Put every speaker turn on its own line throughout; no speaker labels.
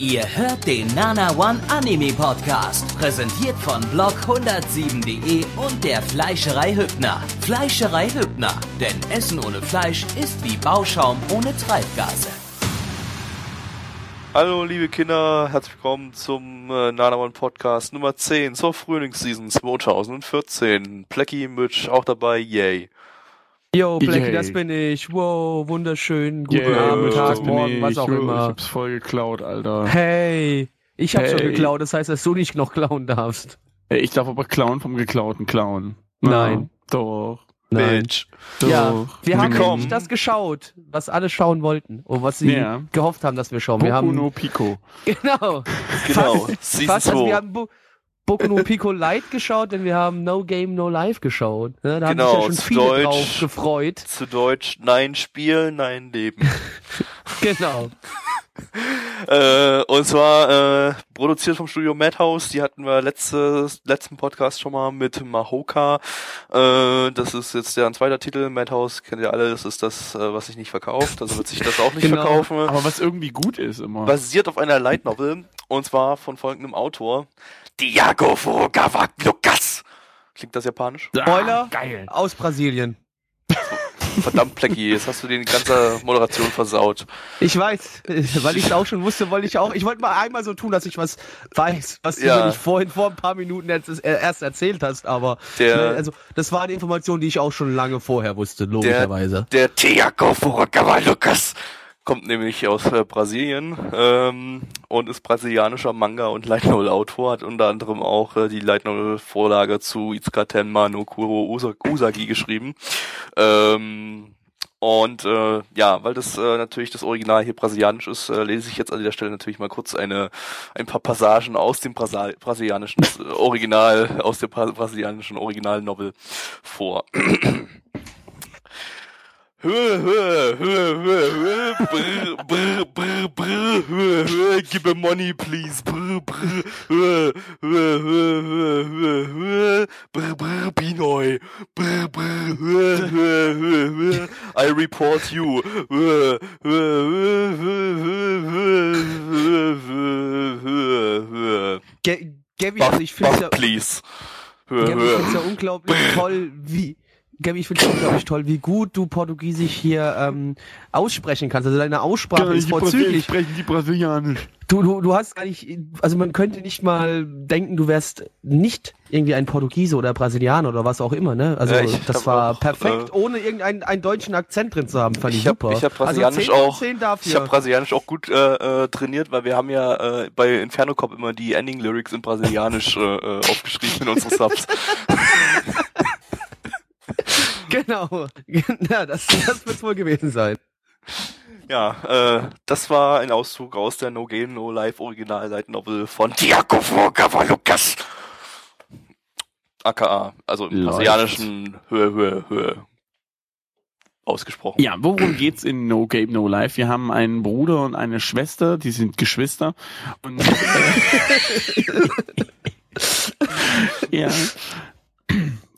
Ihr hört den Nana One Anime Podcast, präsentiert von blog107.de und der Fleischerei Hübner. Fleischerei Hübner, denn Essen ohne Fleisch ist wie Bauschaum ohne Treibgase.
Hallo liebe Kinder, herzlich willkommen zum äh, Nana One Podcast Nummer 10 zur Frühlingsseason 2014. Plecky Mitch auch dabei, yay.
Yo, Blackie,
Yay.
das bin ich. Wow, wunderschön. Guten
Yeah,
Abend, Tag, Morgen,
ich.
was auch
Ich
immer.
hab's voll geklaut, Alter.
Hey, ich hab schon
Hey.
geklaut, das heißt, dass du nicht noch klauen darfst.
Ey, Ich darf aber klauen vom geklauten Klauen.
Nein.
Ja, doch.
Bitch.
Doch.
Ja, wir haben
Willkommen.
nämlich das geschaut, was alle schauen wollten und was sie
Ja.
gehofft haben, dass wir schauen. Wir
Boku
haben
no Pico.
genau,
Genau,
fast, also wir
2.
haben Boku no Pico Light geschaut, denn wir haben No Game No Life geschaut. Ne, da
Genau,
haben sich ja schon
zu
viele
Deutsch.
drauf gefreut.
Zu Deutsch, nein Spiel, nein Leben.
Genau.
äh, und zwar äh, produziert vom Studio Madhouse. Die hatten wir letztes, letzten Podcast schon mal mit Mahoka. Äh, das ist jetzt deren zweiter Titel. Madhouse kennt ihr alle. Das ist das, äh, was sich nicht verkauft. Also wird sich das auch nicht
Genau.
verkaufen.
Aber was irgendwie gut ist immer.
basiert auf einer Light Novel und zwar von folgendem Autor Diago Furukawa Lucas. Klingt das japanisch?
Spoiler.
Geil.
Aus Brasilien.
Verdammt, Plecky, jetzt hast du die ganze Moderation versaut.
Ich weiß, äh, weil ich es auch schon wusste, wollte ich auch. Ich wollte mal einmal so tun, dass ich was weiß, was du
Ja.
mir nicht vorhin vor ein paar Minuten äh, erst erzählt hast. Aber
Der-
schnell, also das war eine Information, die ich auch schon lange vorher wusste, logischerweise.
Der Diago Furukawa Lucas kommt nämlich aus äh, Brasilien ähm, und ist brasilianischer Manga- und Light Novel-Autor, hat unter anderem auch äh, die Light Novel-Vorlage zu Itsuka Tenma no Kuro Usa Usagi geschrieben. Ähm, und äh, ja, weil das äh, natürlich das Original hier brasilianisch ist, äh, lese ich jetzt an dieser Stelle natürlich mal kurz eine ein paar Passagen aus dem Brasa brasilianischen äh, Original, aus der Bra brasilianischen Original-Novel vor. Höhe, Höhe, Höhe, Höhe, Höhe, brr, brr, brr, brr, Höhe, Höhe, give me money, please, brr, brr, Höhe, Höhe, Höhe, Höhe, Höhe, Höhe, brr, brr, Pinoy, brr, brr, Höhe, Höhe, Höhe, Höhe, I report you, Höhe, Höhe, Höhe, Höhe, Höhe, Höhe, Höhe, Höhe, Höhe,
Ge Gabby, also ich finde ja,
please, Höhe, Höhe.
ja unglaublich toll, wie. Gabby, ich finde es unglaublich toll, wie gut du Portugiesisch hier ähm, aussprechen kannst. Also deine Aussprache ist vorzüglich.
sprechen die Brasilianisch.
Du, du, du hast gar nicht, also man könnte nicht mal denken, du wärst nicht irgendwie ein Portugiese oder Brasilianer oder was auch immer, ne? Also
Ja,
das
hab
war
auch,
perfekt,
äh,
ohne irgendeinen einen deutschen Akzent drin zu haben, fand ich,
Ich habe
super.
ich hab Brasilianisch
also 10 von
auch
10 dafür.
ich habe Brasilianisch auch gut äh, äh, trainiert, weil wir haben ja äh, bei Inferno Cop immer die Ending Lyrics in Brasilianisch äh, äh, aufgeschrieben in unsere Subs.
genau. ja, das, das wird's wohl gewesen sein.
ja, äh, das war ein Auszug aus der No Game No Life Original Light Novel von Diago Furukawa Lucas. AKA, also im brasilianischen Höhe, Höhe, Höhe ausgesprochen.
Ja, worum geht's in No Game No Life? Wir haben einen Bruder und eine Schwester, die sind Geschwister. Und, ja.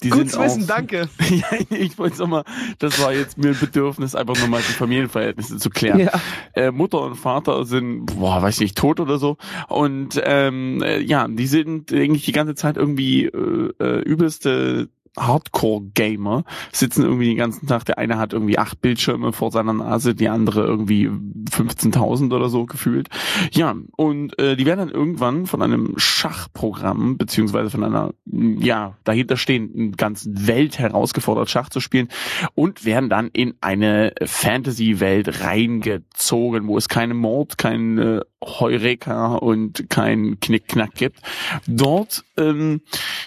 Die
Gut
sind
zu wissen,
auch-
danke.
ja, ich wollte es mal, das war jetzt mir ein Bedürfnis, einfach nochmal die Familienverhältnisse zu klären.
Ja.
Äh, Mutter und Vater sind, boah, weiß nicht, tot oder so. Und ähm, äh, ja, die sind eigentlich die ganze Zeit irgendwie äh, äh, übelste Hardcore-Gamer, sitzen irgendwie den ganzen Tag, der eine hat irgendwie acht Bildschirme vor seiner Nase, die andere irgendwie 15.000 oder so gefühlt. Ja, und äh, die werden dann irgendwann von einem Schachprogramm, beziehungsweise von einer, ja, dahinter stehenden ganzen Welt herausgefordert, Schach zu spielen und werden dann in eine Fantasy-Welt reingezogen, wo es keinen Mord, kein äh, Heureka und kein Knickknack gibt. Dort ähm,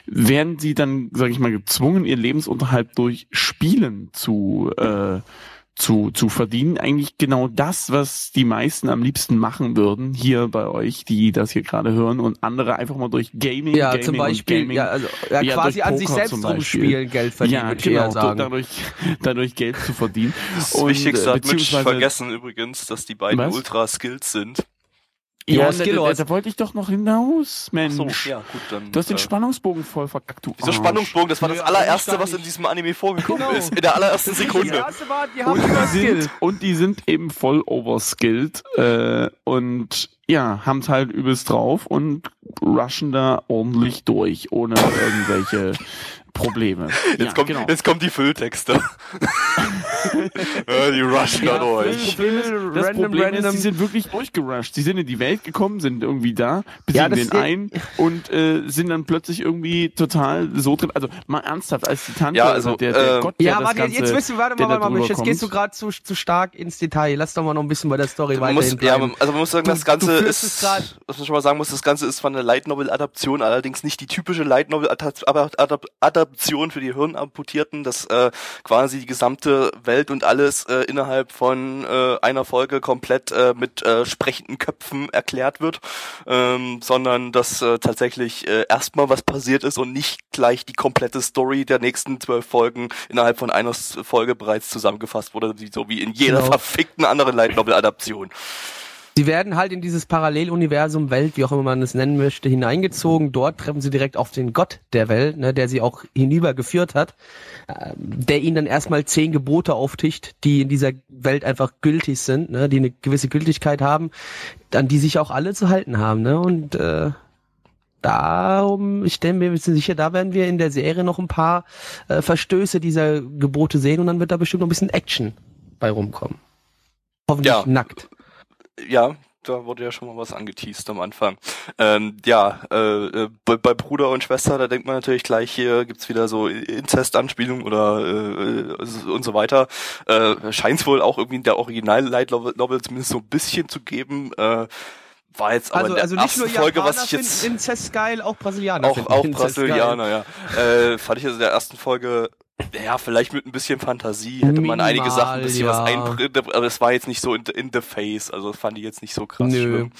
werden sie dann, sage ich mal, ihren Lebensunterhalt durch Spielen zu äh, zu, zu verdienen. Eigentlich genau das, was die meisten am liebsten machen würden, hier bei euch, die das hier gerade hören, und andere einfach mal durch Gaming,
Ja,
Gaming
zum
und
Beispiel,
Gaming
ja, also ja,
Ja,
quasi an sich selbst rumspielen, Geld verdienen,
ja,
würde ich eher
genau,
sagen.
dadurch, dadurch Geld zu verdienen.
Das
Und,
Wichtigste
äh,
hat Mitch vergessen übrigens, dass die beiden
Was?
ultra skilled sind.
Ja,
Ja,
Skill
da, da, da wollte ich doch noch hinaus, Mensch.
So, ja, gut, dann.
Du hast den
äh,
Spannungsbogen voll verkackt, du
Wieso
Arsch.
Spannungsbogen? Das war das allererste, was in diesem Anime vorgekommen
Genau.
ist. In der allerersten
Das
Sekunde.
erste war, die haben
Und die, sind, und die sind eben voll overskilled äh, und ja, haben's halt übelst drauf und rushen da ordentlich durch, ohne irgendwelche Probleme.
Jetzt,
ja,
kommt,
genau.
jetzt kommen die Fülltexte. ja, die rushen
Ja,
an euch.
Problem ist, das
Random,
Problem ist,
random.
die sind wirklich durchgerusht. Sie sind in die Welt gekommen, sind irgendwie da,
Ja,
besiegen
das
den
ist-
ein und äh, sind dann plötzlich irgendwie total so drin. Also mal ernsthaft, als die Tante,
Ja, also,
der, der
ähm,
Gott, der
Ja,
das
warte,
Ganze,
jetzt wirst du, warte
der
mal, warte mal, jetzt
kommt.
gehst du gerade zu, zu stark ins Detail. Lass doch mal noch ein bisschen bei der Story weiterhin
ja, also man muss sagen,
Du-
das Ganze ist, was man schon mal sagen muss, das Ganze ist von der Light Novel Adaption, allerdings nicht die typische Light Novel Adap Adaption für die Hirnamputierten, dass äh, quasi die gesamte Welt und alles äh, innerhalb von äh, einer Folge komplett äh, mit äh, sprechenden Köpfen erklärt wird, ähm, sondern dass äh, tatsächlich äh, erstmal was passiert ist und nicht gleich die komplette Story der nächsten zwölf Folgen innerhalb von einer Folge bereits zusammengefasst wurde, wie- so wie in jeder
Genau.
verfickten anderen Light Novel Adaption.
Sie werden halt in dieses Paralleluniversum, Welt, wie auch immer man es nennen möchte, hineingezogen. Dort treffen sie direkt auf den Gott der Welt, ne, der sie auch hinübergeführt hat, ähm, der ihnen dann erstmal zehn Gebote aufticht, die in dieser Welt einfach gültig sind, ne, die eine gewisse Gültigkeit haben, an die sich auch alle zu halten haben. Ne? Und äh, darum, ich denke mir, wir sind sicher, da werden wir in der Serie noch ein paar äh, Verstöße dieser Gebote sehen und dann wird da bestimmt noch ein bisschen Action bei rumkommen. Hoffentlich
Ja.
nackt.
Ja, da wurde ja schon mal was angeteased am Anfang. Ähm, ja, äh, äh, bei, bei Bruder und Schwester, da denkt man natürlich gleich, hier gibt's wieder so Inzest-Anspielungen oder äh, und so weiter. Äh, Scheint's wohl auch irgendwie in der Original-Light Novel zumindest so ein bisschen zu geben. Äh, war jetzt aber
Also,
in der
also nicht nur
Folge, was ich jetzt
Inzest geil, auch Brasilianer
auch auch Brasilianer, ja. Äh, fand ich also in der ersten Folge ja, vielleicht mit ein bisschen Fantasie hätte man einige
Minimal,
Sachen ein bisschen was
ja.
einbringen, aber es war jetzt nicht so in, in the face, also fand ich jetzt nicht so krass
Nö.
schlimm.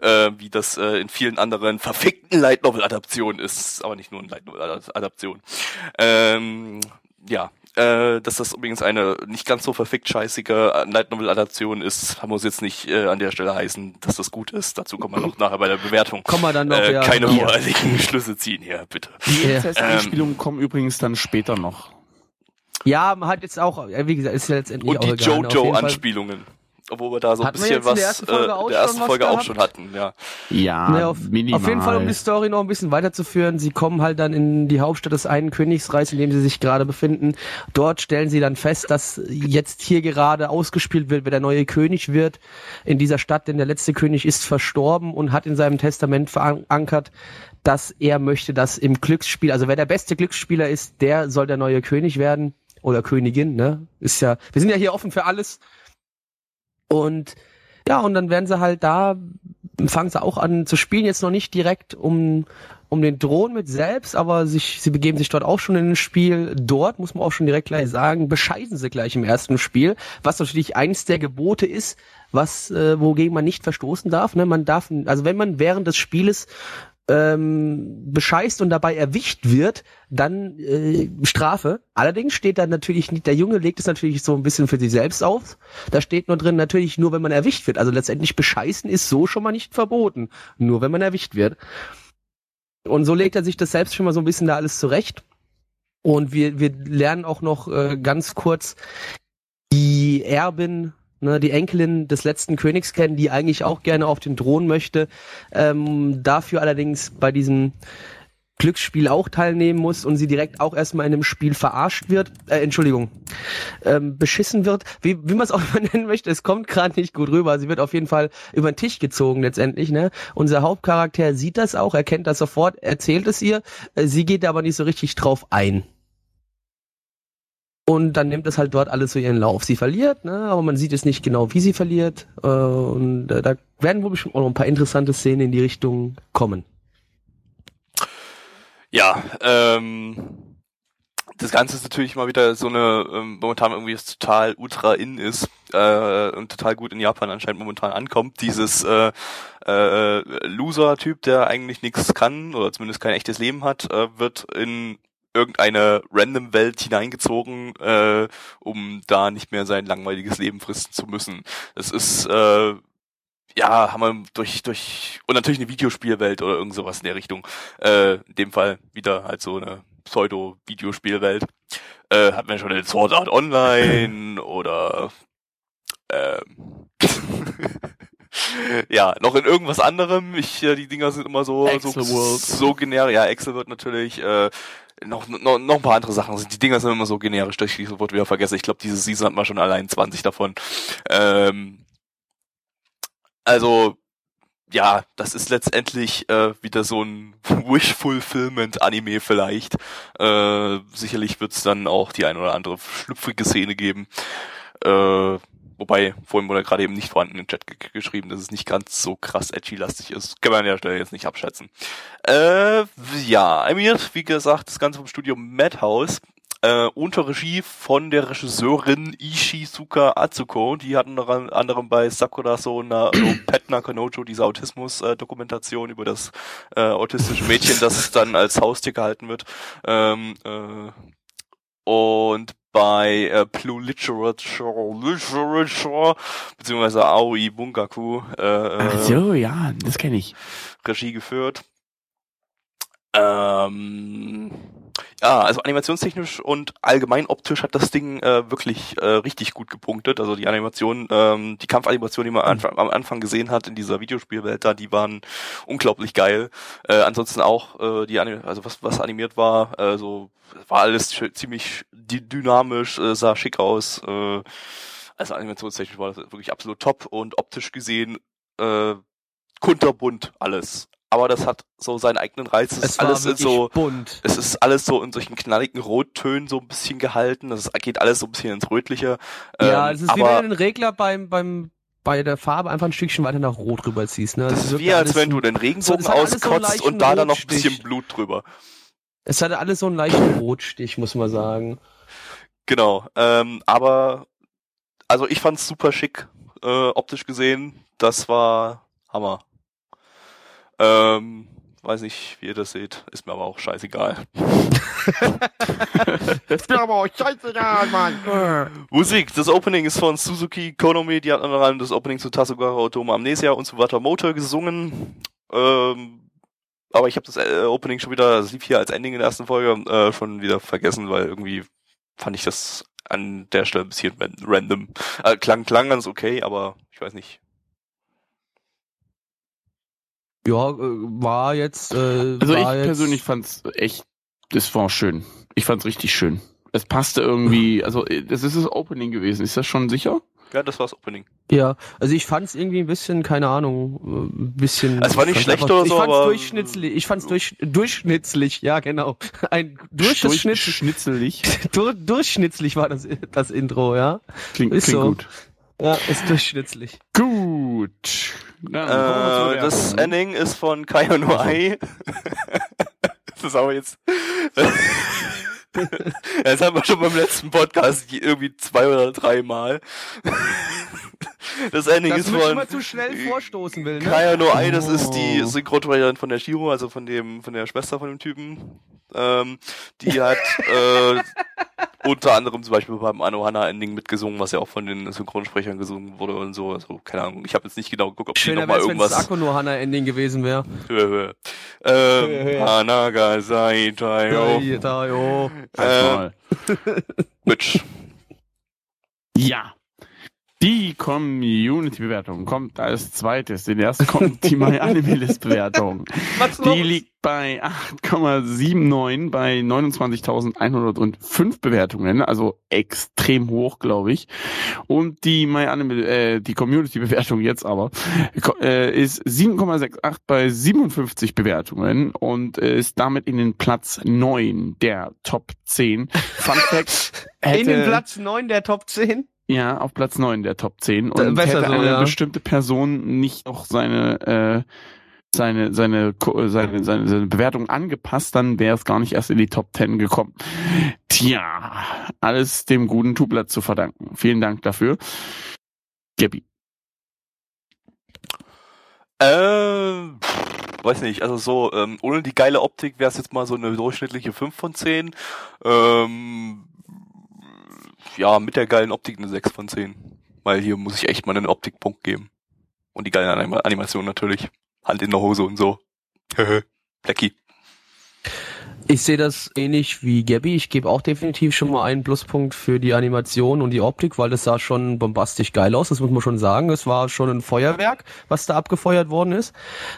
Äh, wie das äh, in vielen anderen verfickten Light Novel Adaptionen ist, aber nicht nur in Light Novel Adaption. Ähm, ja, äh, dass das übrigens eine nicht ganz so verfickt scheißige Light Novel Adaption ist, muss jetzt nicht äh, an der Stelle heißen, dass das gut ist. Dazu kommen wir noch nachher bei der Bewertung.
Kommen wir dann noch,
äh,
ja,
keine voreiligen Schlüsse ziehen hier, bitte.
Die
Ja.
Inzest-Anspielungen kommen übrigens dann später noch.
Ja, man hat jetzt auch, äh, wie gesagt, ist ja letztendlich
Und
auch
die
egal. Auf jeden Fall-
Jojo-Anspielungen. Obwohl wir da so ein
Hatten wir
bisschen
jetzt in der
was
ersten Folge
äh,
auch
der ersten
schon was
Folge auch schon hatten, ja.
Ja,
Ne, auf,
minimal.
auf jeden Fall, um die Story noch ein bisschen weiterzuführen. Sie kommen halt dann in die Hauptstadt des einen Königsreichs, in dem sie sich gerade befinden. Dort stellen sie dann fest, dass jetzt hier gerade ausgespielt wird, wer der neue König wird in dieser Stadt, denn der letzte König ist verstorben und hat in seinem Testament verankert, dass er möchte, dass im Glücksspiel, also wer der beste Glücksspieler ist, der soll der neue König werden oder Königin, ne? Ist ja, wir sind ja hier offen für alles. Und ja, und dann werden sie halt da, fangen sie auch an zu spielen, jetzt noch nicht direkt um, um den Thron mit selbst, aber sich, sie begeben sich dort auch schon in ein Spiel. Dort, muss man auch schon direkt gleich sagen, bescheiden sie gleich im ersten Spiel, was natürlich eins der Gebote ist, was, äh, wogegen man nicht verstoßen darf. Ne? Man darf, also wenn man während des Spieles ähm, bescheißt und dabei erwischt wird, dann äh, Strafe. Allerdings steht da natürlich nicht, der Junge legt es natürlich so ein bisschen für sich selbst auf. Da steht nur drin, natürlich nur, wenn man erwischt wird. Also letztendlich bescheißen ist so schon mal nicht verboten. Nur wenn man erwischt wird. Und so legt er sich das selbst schon mal so ein bisschen da alles zurecht. Und wir, wir lernen auch noch äh, ganz kurz die Erbin, ne, die Enkelin des letzten Königs kennen, die eigentlich auch gerne auf den Thron möchte, ähm, dafür allerdings bei diesem Glücksspiel auch teilnehmen muss und sie direkt auch erstmal in dem Spiel verarscht wird, äh, Entschuldigung, ähm, beschissen wird, wie, wie man es auch immer nennen möchte, es kommt gerade nicht gut rüber, sie wird auf jeden Fall über den Tisch gezogen letztendlich, ne? Unser Hauptcharakter sieht das auch, erkennt das sofort, erzählt es ihr, äh, sie geht aber nicht so richtig drauf ein. Und dann nimmt es halt dort alles so ihren Lauf. Sie verliert, ne, aber man sieht es nicht genau, wie sie verliert. Äh, und äh, da werden wohl bestimmt auch noch ein paar interessante Szenen in die Richtung kommen.
Ja, ähm, das Ganze ist natürlich mal wieder so eine, ähm, momentan irgendwie es total ultra in ist äh, und total gut in Japan anscheinend momentan ankommt. Dieses äh, äh, Loser-Typ, der eigentlich nichts kann oder zumindest kein echtes Leben hat, äh, wird in irgendeine random Welt hineingezogen, äh, um da nicht mehr sein langweiliges Leben fristen zu müssen. Das ist äh, ja, haben wir durch, durch, und natürlich eine Videospielwelt oder irgend sowas in der Richtung. Äh, in dem Fall wieder halt so eine Pseudo-Videospielwelt. Äh, hatten wir schon in Sword Art Online oder, ähm, ja, noch in irgendwas anderem. Ich, äh, die Dinger sind immer so, so, so generisch. Ja, Excel wird natürlich, äh, noch, noch, noch ein paar andere Sachen. Die Dinger sind immer so generisch, dass ich die sofort wieder vergesse. Ich glaube, diese Season hat man schon allein 20 davon. Ähm, also, ja, das ist letztendlich äh, wieder so ein Wish-Fulfillment-Anime vielleicht. Äh, sicherlich wird's dann auch die ein oder andere schlüpfrige Szene geben. Äh, wobei, vorhin wurde gerade eben nicht vorhanden im Chat ge geschrieben, dass es nicht ganz so krass edgy-lastig ist. Kann man an der Stelle jetzt nicht abschätzen. Äh, ja, animiert, wie gesagt, das Ganze vom Studio Madhouse äh, unter Regie von der Regisseurin Ishizuka Atsuko. Die hatten unter anderem bei Sakura so na, so Pet Nakanojo diese Autismus-Dokumentation über das äh, autistische Mädchen, das dann als Haustier gehalten wird. Ähm, äh, und bei äh, Blue Literature, Literature beziehungsweise Aoi Bungaku äh,
Ach
äh,
so, ja, das kenne ich.
Regie geführt. Ähm, ja, also animationstechnisch und allgemein optisch hat das Ding äh, wirklich äh, richtig gut gepunktet. Also die Animation, ähm, die Kampfanimationen, die man anf am Anfang gesehen hat in dieser Videospielwelt da, die waren unglaublich geil. Äh, ansonsten auch äh, die Anim also was was animiert war, äh, so war alles ziemlich dy dynamisch, äh, sah schick aus. Äh, also animationstechnisch war das wirklich absolut top und optisch gesehen äh, kunterbunt alles. Aber das hat so seinen eigenen Reiz. Es ist
war
alles in so
bunt.
es ist alles so in solchen knalligen Rottönen so ein bisschen gehalten. Das geht alles so ein bisschen ins Rötliche.
Ja,
Ähm,
es ist wie wenn du den Regler beim, beim, bei der Farbe einfach ein Stückchen weiter nach Rot rüberziehst. Ne?
das ist
wirkt
wie, als wenn
so-
du den Regenbogen
das so
auskotzt
leichten
und da dann noch ein bisschen. Blut drüber.
Es hatte alles so einen leichten Rotstich, muss man sagen.
Genau. Ähm, aber also ich fand's super schick, äh, optisch gesehen. Das war Hammer. Ähm, weiß nicht, wie ihr das seht. Ist mir aber auch scheißegal.
Das mir aber auch scheißegal, Mann.
Musik. Das Opening ist von Suzuki Konomi. Die hat unter anderem das Opening zu Tasugara Otome Amnesia und zu Watamoto gesungen. Ähm, aber ich habe das äh, Opening schon wieder, das lief hier als Ending in der ersten Folge, äh, schon wieder vergessen, weil irgendwie fand ich das an der Stelle ein bisschen ran- random. Äh, klang, klang ganz okay, aber ich weiß nicht.
Ja, äh, war jetzt. Äh,
Also ich
war jetzt,
persönlich fand's echt, das war schön. Ich fand's richtig schön. Es passte irgendwie, also äh, das ist das Opening gewesen. Ist das schon sicher?
Ja, das war's Opening.
Ja, also ich fand's irgendwie ein bisschen, keine Ahnung, äh, ein bisschen.
Es war nicht
ich
schlecht oder
ich
so,
fand's
aber-
durchschnittlich. Ich fand's durch, durchschnittlich, ja genau. Ein durchschnittlich,
Schnitzelig.
durch, durchschnittlich war das, das Intro, ja.
Klingt,
Ist
klingt
so.
gut.
Ja, ist durchschnittlich.
Gut. Zur
Äh, das. Ending ist von Kaio no Ai. das ist aber jetzt. das haben wir schon beim letzten Podcast irgendwie zwei oder drei Mal. Das Ending
Dass
ist von
immer zu schnell vorstoßen will, ne?
Kaya no Ai, das ist die
Oh.
Synchronsprecherin von der Shiro, also von dem, von der Schwester von dem Typen. Ähm, die hat äh, unter anderem zum Beispiel beim Anohana-Ending mitgesungen, was ja auch von den Synchronsprechern gesungen wurde und so. Also, keine Ahnung, ich habe jetzt nicht genau geguckt, ob die
Schöner
nochmal
wär's, wenn das
irgendwas.
Akuno Hana Ending gewesen wäre.
Höhe, Höhe. Ähm, Hanaga Saitayo.
Ja, da, jo.
Halt
äh,
mal.
Mitch.
Ja. Die Community-Bewertung kommt als zweites. Den ersten kommt die My Anime List Bewertung.
Was
Die liegt bei 8,79 bei 29.105 Bewertungen, also extrem hoch, glaube ich. Und die My Anime, äh, die Community-Bewertung jetzt aber äh, ist 7,68 bei 57 Bewertungen und äh, ist damit in den Platz 9 der Top 10. Fun Fact: hätte,
In den Platz 9 der Top 10?
Ja, auf Platz 9 der Top 10.
Da-
Und
besser
hätte
so,
eine
ja.
bestimmte Person nicht noch seine, äh, seine, seine, seine, seine, seine Bewertung angepasst, dann wäre es gar nicht erst in die Top 10 gekommen. Tja, alles dem guten Tublatt zu verdanken. Vielen Dank dafür. Gabi.
Ähm, weiß nicht, also so, ähm, ohne die geile Optik wäre es jetzt mal so eine durchschnittliche 5 von 10. Ähm, ja, mit der geilen Optik eine 6 von 10. Weil hier muss ich echt mal einen Optikpunkt geben. Und die geile Anima Animation natürlich. Hand in der Hose und so. Blackie.
Ich sehe das ähnlich wie Gabby. Ich gebe auch definitiv schon mal einen Pluspunkt für die Animation und die Optik, weil das sah schon bombastisch geil aus. Das muss man schon sagen. Es war schon ein Feuerwerk, was da abgefeuert worden ist.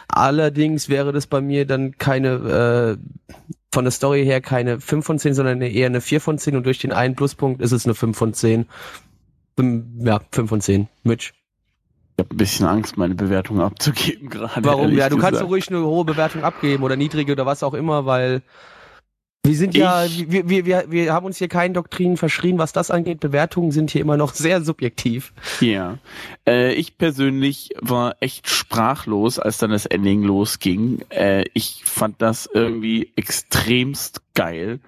Allerdings wäre das bei mir dann keine, äh, von der Story her keine 5 von 10, sondern eher eine 4 von 10 und durch den einen Pluspunkt ist es eine 5 von 10. Ja, 5 von 10. Mitch.
Ich habe ein bisschen Angst, meine Bewertung abzugeben gerade.
Warum? Ja, du
gesagt.
kannst ruhig eine hohe Bewertung abgeben oder niedrige oder was auch immer, weil wir sind ja,
Ich-
wir, wir, wir, wir haben uns hier keinen Doktrinen verschrien, was das angeht. Bewertungen sind hier immer noch sehr subjektiv.
Ja. Äh, ich persönlich war echt sprachlos, als dann das Ending losging. Äh, ich fand das irgendwie extremst geil.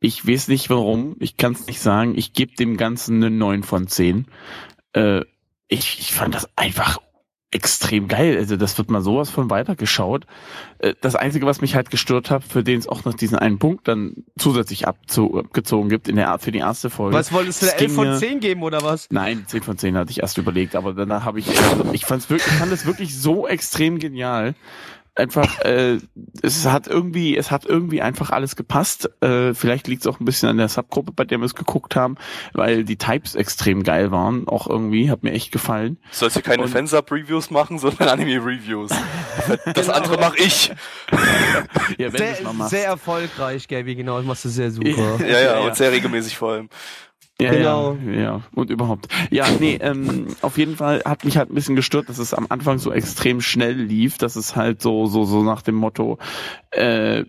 Ich weiß nicht warum, ich kann es nicht sagen. Ich gebe dem Ganzen eine 9 von 10. Äh, ich, ich fand das einfach extrem geil. Also das wird mal sowas von weitergeschaut. Äh, Das Einzige, was mich halt gestört hat, für den es auch noch diesen einen Punkt dann zusätzlich abgezogen gibt in der für die erste Folge.
Was wolltest du da 11
ging
von
mir-
10 geben oder was?
Nein, 10 von 10 hatte ich erst überlegt, aber danach habe ich, ich fand's wirklich, ich fand es wirklich so extrem genial. Einfach, äh, es hat irgendwie, es hat irgendwie einfach alles gepasst. Äh, vielleicht liegt es auch ein bisschen an der Subgruppe, bei der wir es geguckt haben, weil die Types extrem geil waren, auch irgendwie, hat mir echt gefallen.
Sollst du keine
Und-
Fansub-Reviews machen, sondern Anime-Reviews. Das
Genau.
andere mache ich.
Ja, wenn du's mal
Sehr,
machst.
sehr erfolgreich, Gaby, genau. Das machst du sehr super.
Ja, ja,
Ja, ja.
und sehr regelmäßig vor allem.
Ja,
Genau.
ja, ja, und überhaupt. Ja, nee, ähm, auf jeden Fall hat mich halt ein bisschen gestört, dass es am Anfang so extrem schnell lief, dass es halt so, so, so nach dem Motto, äh,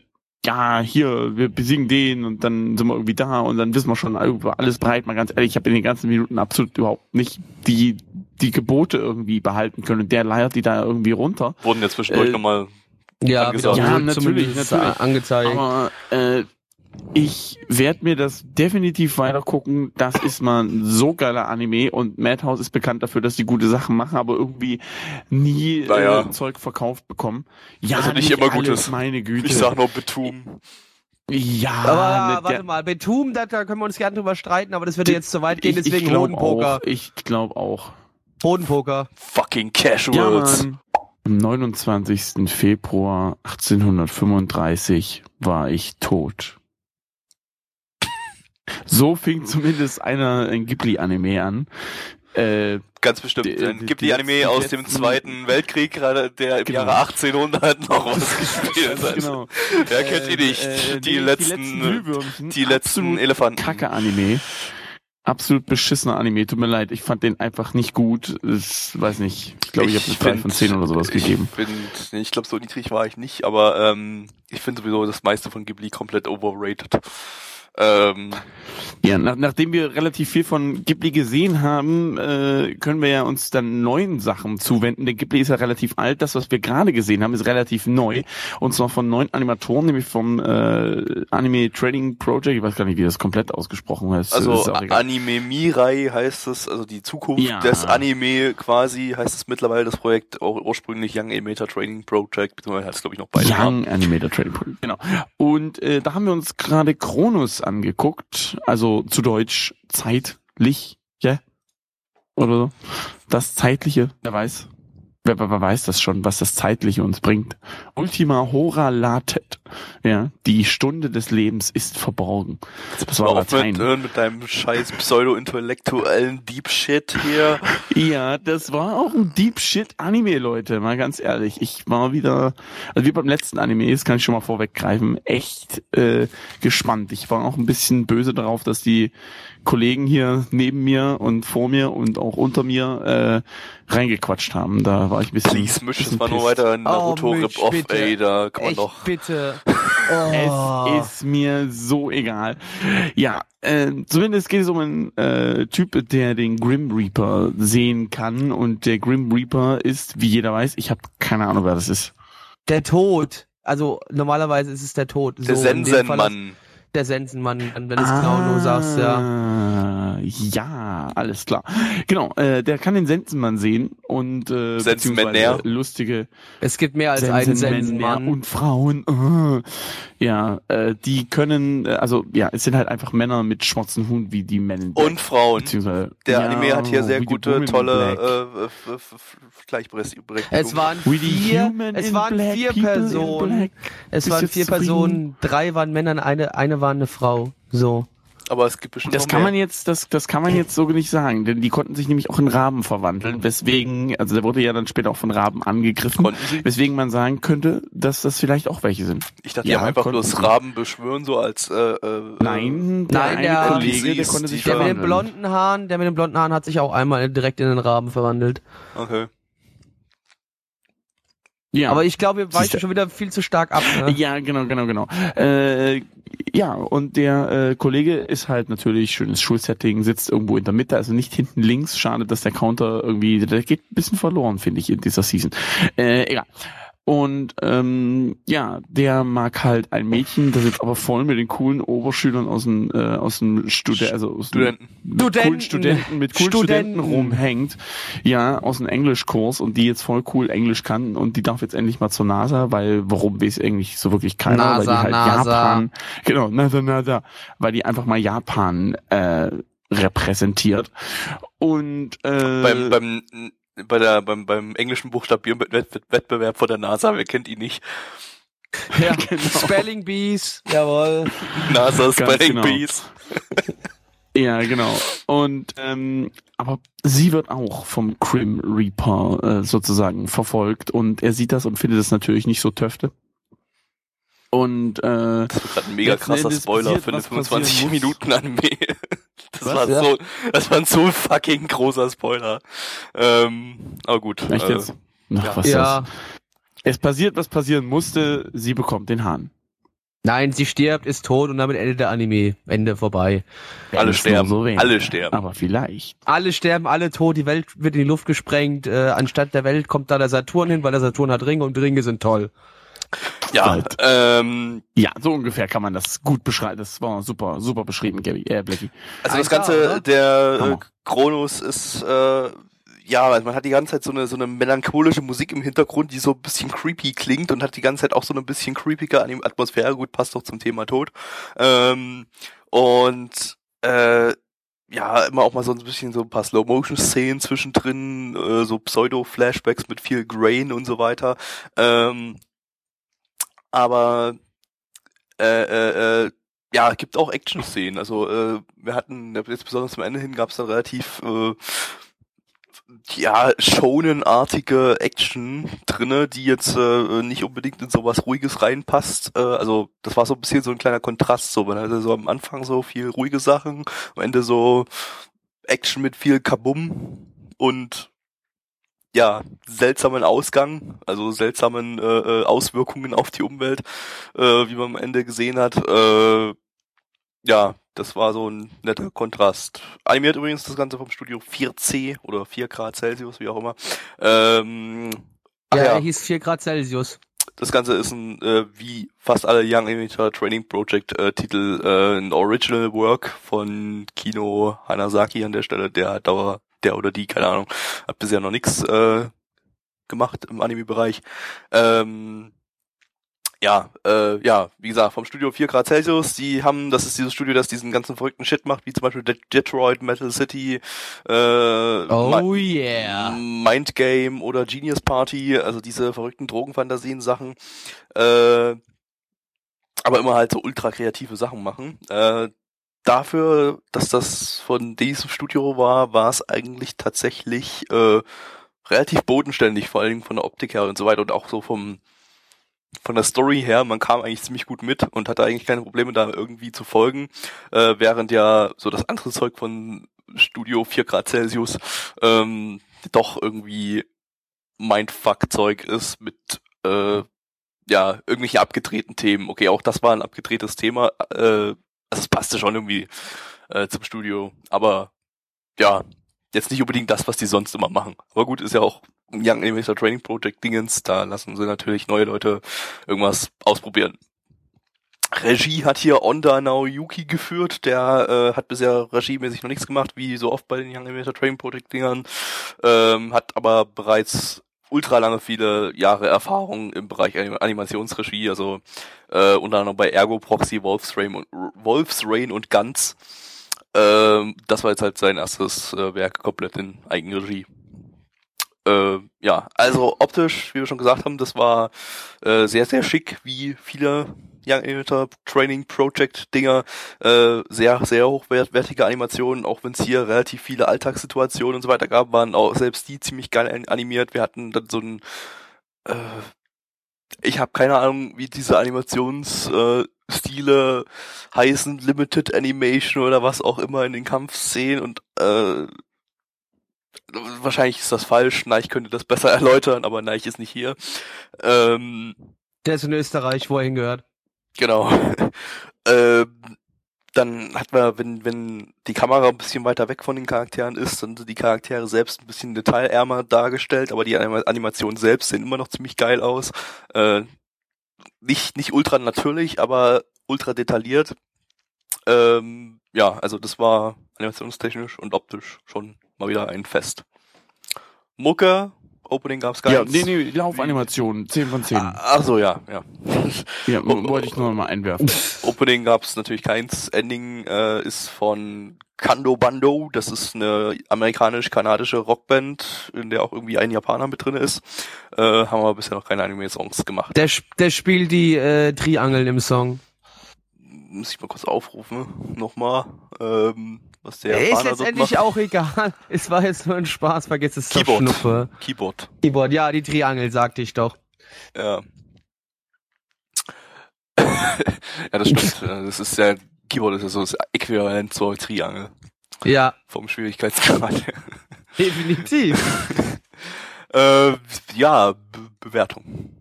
ja, hier, wir besiegen den und dann sind wir irgendwie da und dann wissen wir schon alles breit. Mal ganz ehrlich, ich habe in den ganzen Minuten absolut überhaupt nicht die, die Gebote irgendwie behalten können und der leiert die da irgendwie runter.
Wurden ja zwischendurch
Äh,
nochmal
Ja,
Angesagt.
Ja, natürlich, natürlich.
angezeigt.
Aber äh, ich werde mir das definitiv weiter gucken. Das ist mal ein so geiler Anime und Madhouse ist bekannt dafür, dass sie gute Sachen machen, aber irgendwie nie
Naja.
äh, Zeug verkauft bekommen. Ja,
Also nicht immer
alles,
Gutes.
Meine Güte.
Ich sag nur Betum.
ja,
aber
mit
warte mal, Betum, da, da können wir uns gerne drüber streiten, aber das würde jetzt zu weit gehen,
ich, ich
deswegen
glaub
Hodenpoker.
auch. Ich glaube auch.
Hodenpoker.
Fucking
Ja,
Casuals.
Mann. Am 29. Februar 1835 war ich tot. So fing zumindest einer ein Ghibli-Anime an. Äh,
Ganz bestimmt.
Die-
Dann
die-
gibt
die
die Anime
letzten-
aus
die
dem Zweiten Weltkrieg, gerade der im
Genau.
Jahre 1800 noch was gespielt hat.
genau.
Wer kennt die nicht?
Äh,
die,
nee,
letzten, die letzten
Absolut
Elefanten.
Kacke-Anime. Absolut beschissener Anime. Tut mir leid, ich fand den einfach nicht gut. Ich weiß nicht. Ich glaube, ich, habe eine 3 von 10 oder sowas
ich
gegeben.
Find, nee, ich glaube, so niedrig war ich nicht, aber ähm, ich finde sowieso das meiste von Ghibli komplett overrated. Ähm,
Ja, nach, nachdem wir relativ viel von Ghibli gesehen haben, äh, können wir ja uns dann neuen Sachen zuwenden. Denn Ghibli ist ja relativ alt. Das, was wir gerade gesehen haben, ist relativ neu. Und zwar von neuen Animatoren, nämlich vom äh, Anime Trading Project. Ich weiß gar nicht, wie das komplett ausgesprochen heißt.
also. Anime Mirai heißt es, also die Zukunft
Ja.
des Anime quasi heißt es mittlerweile das Projekt ur ursprünglich Young Animator Training Project, beziehungsweise heißt es glaube ich noch beide.
Young Animator Trading Project, genau. Und äh, da haben wir uns gerade Kronos angeguckt, also zu Deutsch zeitlich, ja? Oder so. Das Zeitliche, wer weiß. Wer, wer, weiß das schon, was das Zeitliche uns bringt. Ultima hora latet. Ja, die Stunde des Lebens ist verborgen. Das war
auf mit, äh, mit deinem scheiß pseudo-intellektuellen Deep Shit hier.
Ja, das war auch ein Deep Shit Anime, Leute, mal ganz ehrlich. Ich war wieder, also wie beim letzten Anime, das kann ich schon mal vorweggreifen, echt äh, gespannt. Ich war auch ein bisschen böse darauf, dass die Kollegen hier neben mir und vor mir und auch unter mir äh, reingequatscht haben. Da war ich ein bisschen.
Please, Misch, das
bisschen
war nur
pissed.
weiter ein Naruto
Oh,
ey, da kann man
Echt,
doch.
bitte.
Es
Oh.
ist mir so egal. Ja, äh, zumindest geht es um einen äh, Typ, der den Grim Reaper sehen kann. Und der Grim Reaper ist, wie jeder weiß, ich habe keine Ahnung, wer das ist.
Der Tod. Also normalerweise ist es der Tod.
Der
So, in Fall-
Sensenmann.
Der Sensenmann, wenn du es genau nur sagst, ja.
Ah, Ja, alles klar. Genau, äh, der kann den Sensenmann sehen und äh, beziehungsweise lustige
Es gibt mehr als einen Sensenmann.
und Frauen. äh, ja, äh, die können, äh, also ja, es sind halt einfach Männer mit schwarzen Huhn wie die Black.
Und Frauen.
beziehungsweise
Der
ja,
Anime hat hier sehr gute, tolle äh, Gleichberechtigung.
Es waren vier, es waren vier Personen. Es waren vier? Personen, drei waren Männer, eine, eine war eine Frau. So.
aber es gibt bestimmt
Das kann
mehr.
man jetzt, das, das kann man jetzt so nicht sagen, denn die konnten sich nämlich auch in Raben verwandeln, weswegen, also der wurde ja dann später auch von Raben angegriffen, weswegen man sagen könnte, dass das vielleicht auch welche sind.
Ich dachte,
Ja,
die haben einfach bloß. Raben beschwören, so als äh, äh,
Nein, der
Nein, der-
Kollege, der konnte sich
Der mit den blonden Haaren, der mit den blonden Haaren hat sich auch einmal direkt in den Raben verwandelt.
Okay.
Ja.
Aber ich glaube, wir weichen schon wieder viel zu stark ab. Ne?
Ja, genau, genau, genau. Äh, ja, und der äh, Kollege ist halt natürlich schönes Schulsetting, sitzt irgendwo in der Mitte, also nicht hinten links. Schade, dass der Counter irgendwie, der geht ein bisschen verloren, finde ich, in dieser Season. Äh, egal. Und ähm, ja, der mag halt ein Mädchen, das jetzt aber voll mit den coolen Oberschülern aus dem äh, aus dem Student, also aus dem
Studenten.
mit coolen
Studenten.
Studenten, mit coolen Studenten
Studenten.
rumhängt, ja, aus dem Englischkurs und die jetzt voll cool Englisch kann und die darf jetzt endlich mal zur NASA, weil warum weiß eigentlich so wirklich keiner, weil die
NASA,
halt
NASA.
Japan, genau, NASA, NASA, weil die einfach mal Japan äh, repräsentiert und äh,
Beim, beim, bei der, beim, beim englischen Buchstabieren-Wettbewerb von der NASA, wer kennt ihn nicht?
Ja.
Genau.
Spelling Bees, jawohl.
NASA Spelling
genau.
Bees.
Ja, genau. Und ähm, aber sie wird auch vom Crim Reaper äh, sozusagen verfolgt und er sieht das und findet es natürlich nicht so töfte. Und äh,
Das wird gerade ein mega krasser Spoiler
passiert,
für eine
was passieren
25
muss.
Minuten Anime. Das
Was?
war
Ja.
so, das war ein so fucking großer Spoiler. Ähm, aber gut.
echt
äh,
jetzt? Ach,
ja.
was ist
Ja.
das? Es passiert, was passieren musste. Sie bekommt den Hahn.
Nein, sie stirbt, ist tot und damit endet der Anime. Ende vorbei.
Wenn
Alle sterben.
so.
Alle sterben.
Aber vielleicht.
Alle sterben, alle tot, die Welt wird in die Luft gesprengt. Äh, anstatt der Welt kommt da der Saturn hin, weil der Saturn hat Ringe und die Ringe sind toll.
Ja,
Halt.
ähm,
Ja, so ungefähr kann man das gut beschreiben. Das war super, super beschrieben, Gabby. Äh, Blackie.
also das Ganze,
oder?
der äh. Kronos ist, äh, ja, also man hat die ganze Zeit so eine, so eine melancholische Musik im Hintergrund, die so ein bisschen creepy klingt und hat die ganze Zeit auch so eine bisschen creepige Anim- Atmosphäre. Gut, passt doch zum Thema Tod. Ähm, und, äh, ja, immer auch mal so ein bisschen so ein paar Slow-Motion-Szenen zwischendrin, äh, so Pseudo-Flashbacks mit viel Grain und so weiter. Ähm, aber äh, äh, äh, ja, gibt auch Action-Szenen. Also äh, wir hatten jetzt besonders zum Ende hin gab es dann relativ äh, ja Shonen-artige Action drinne, die jetzt äh, nicht unbedingt in sowas Ruhiges reinpasst. Äh, also das war so ein bisschen so ein kleiner Kontrast. So, man hatte so am Anfang so viel ruhige Sachen, am Ende so Action mit viel Kabum und ja, seltsamen Ausgang, also seltsamen äh, äh, Auswirkungen auf die Umwelt, äh, wie man am Ende gesehen hat. Äh, ja, das war so ein netter Kontrast. Animiert übrigens das Ganze vom Studio 4C oder 4 Grad Celsius, wie auch immer. Ähm,
Ja,
ja,
er hieß 4 Grad Celsius.
das Ganze ist ein, äh, wie fast alle Young Animator Training Project äh, Titel, äh, ein Original Work von Kino Hanasaki an der Stelle, der aber, der oder die, keine Ahnung, hat bisher noch nichts äh, gemacht im Anime-Bereich. Ähm, ja, äh, ja, wie gesagt, vom Studio 4 Grad Celsius, die haben, das ist dieses Studio, das diesen ganzen verrückten Shit macht, wie zum Beispiel De Detroit, Metal City, äh,
Oh yeah.
Mind Game oder Genius Party, also diese verrückten Drogenfantasien-Sachen, äh, aber immer halt so ultra kreative Sachen machen. Äh, dafür, dass das von diesem Studio war, war es eigentlich tatsächlich äh, relativ bodenständig, vor allen Dingen von der Optik her und so weiter und auch so vom von der Story her, man kam eigentlich ziemlich gut mit und hatte eigentlich keine Probleme da irgendwie zu folgen, äh, während ja so das andere Zeug von Studio 4 Grad Celsius ähm, doch irgendwie Mindfuck-Zeug ist mit äh, ja, irgendwelche abgedrehten Themen. Okay, auch das war ein abgedrehtes Thema. Äh, also es passte schon irgendwie äh, zum Studio. Aber ja, jetzt nicht unbedingt das, was die sonst immer machen. Aber gut, ist ja auch Young Animator Training Project Dingens. Da lassen sie natürlich neue Leute irgendwas ausprobieren. Regie hat hier Onda Naoyuki geführt, der äh, hat bisher regiemäßig noch nichts gemacht, wie so oft bei den Young Animator Training Project Dingern, ähm, hat aber bereits ultra lange viele Jahre Erfahrung im Bereich Anim Animationsregie, also äh, unter anderem bei Ergo, Proxy, Wolf's Rain und Wolf's Rain und Guns. Ähm, das war jetzt halt sein erstes äh, Werk komplett in Eigenregie. Äh, ja, also optisch, wie wir schon gesagt haben, das war äh, sehr, sehr schick, wie viele Young Animator Training Project Dinger, äh, sehr, sehr hochwertige Animationen, auch wenn es hier relativ viele Alltagssituationen und so weiter gab, waren auch selbst die ziemlich geil animiert. Wir hatten dann so ein, äh, ich habe keine Ahnung, wie diese Animationsstile äh, heißen, Limited Animation oder was auch immer in den Kampfszenen und äh, wahrscheinlich ist das falsch, Neich könnte das besser erläutern, aber Neich ist nicht hier. Ähm,
Der ist in Österreich, wo er hingehört.
Genau. ähm, dann hat man, wenn, wenn die Kamera ein bisschen weiter weg von den Charakteren ist, dann sind die Charaktere selbst ein bisschen detailärmer dargestellt, aber die Animationen selbst sehen immer noch ziemlich geil aus. Äh, nicht, nicht ultra natürlich, aber ultra detailliert. Ähm, ja, also das war animationstechnisch und optisch schon mal wieder ein Fest. Mucke Opening gab's gar
ja,
nichts.
nee, nee, Laufanimation, 10 von 10.
Ah, ach so, ja, ja.
ja, wollte ich nur noch mal einwerfen.
Opening gab's natürlich keins. Ending äh, ist von Kando Bando. Das ist eine amerikanisch-kanadische Rockband, in der auch irgendwie ein Japaner mit drin ist. Äh, haben aber bisher noch keine Anime-Songs gemacht.
Der, der spielt die äh, Triangeln im Song.
Muss ich mal kurz aufrufen. Nochmal. Ähm, was der
Ist
Japaner dort
letztendlich auch egal. Es war jetzt nur ein Spaß, vergiss es
Keyboard.
Schnuppe.
Keyboard.
Keyboard, ja, die Triangel, sagte ich doch.
Ja. ja, das stimmt. Das ist ja, Keyboard ist ja so das Äquivalent zur Triangel
Ja,
vom Schwierigkeitsgrad.
definitiv.
äh, ja, Be Bewertung.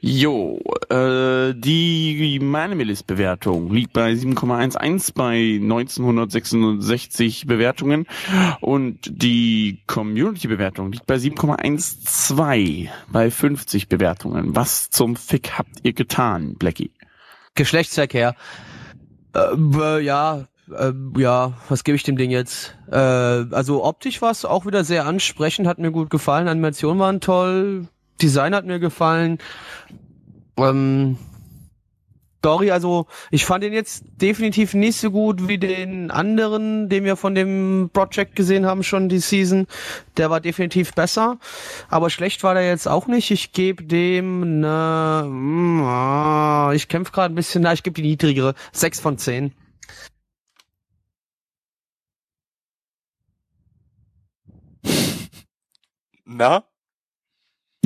Jo, äh, die Manimalist-Bewertung liegt bei 7,11 bei 1966 Bewertungen und die Community-Bewertung liegt bei 7,12 bei 50 Bewertungen. Was zum Fick habt ihr getan, Blackie?
Geschlechtsverkehr. Äh, äh, ja, äh, ja, was gebe ich dem Ding jetzt? Äh, also optisch war es auch wieder sehr ansprechend, hat mir gut gefallen, Animationen waren toll, Design hat mir gefallen. Ähm, Story, also ich fand den jetzt definitiv nicht so gut wie den anderen, den wir von dem Project gesehen haben schon die Season. Der war definitiv besser, aber schlecht war der jetzt auch nicht. Ich gebe dem ne, ich kämpfe gerade ein bisschen, na, ich gebe die niedrigere, 6 von 10.
Na?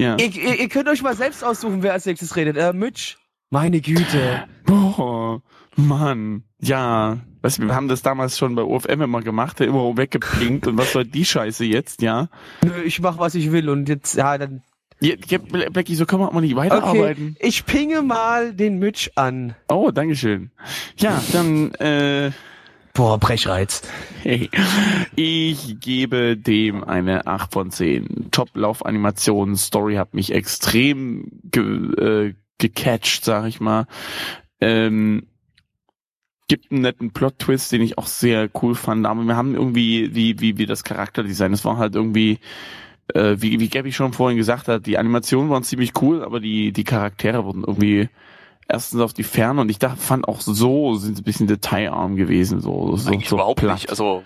Ja.
Ihr, ihr, ihr könnt euch mal selbst aussuchen, wer als nächstes redet. Äh, Mitch. Meine Güte.
Boah, Mann, ja. Weißt du, wir haben das damals schon bei OFM immer gemacht, der immer weggepinkt und was soll die Scheiße jetzt, ja?
Nö, ich mach, was ich will und jetzt, ja, dann.
ja, ja Blackie, so können wir auch nicht
Okay,
weiterarbeiten.
ich pinge mal den Mitch an.
Oh, Dankeschön. Ja, dann, äh,
Boah, Brechreiz.
hey, ich gebe dem eine 8 von 10. Top-Lauf-Animation, Story hat mich extrem ge äh, gecatcht, sag ich mal. Ähm, gibt einen netten Plot-Twist, den ich auch sehr cool fand, aber wir haben irgendwie, wie, wie, wie das Charakterdesign, es war halt irgendwie, äh, wie, wie Gabby schon vorhin gesagt hat, die Animationen waren ziemlich cool, aber die, die Charaktere wurden irgendwie erstens auf die Ferne und ich dachte, fand auch so sind sie ein bisschen detailarm gewesen, so, so,
Eigentlich
so
überhaupt
platt.
nicht. Also,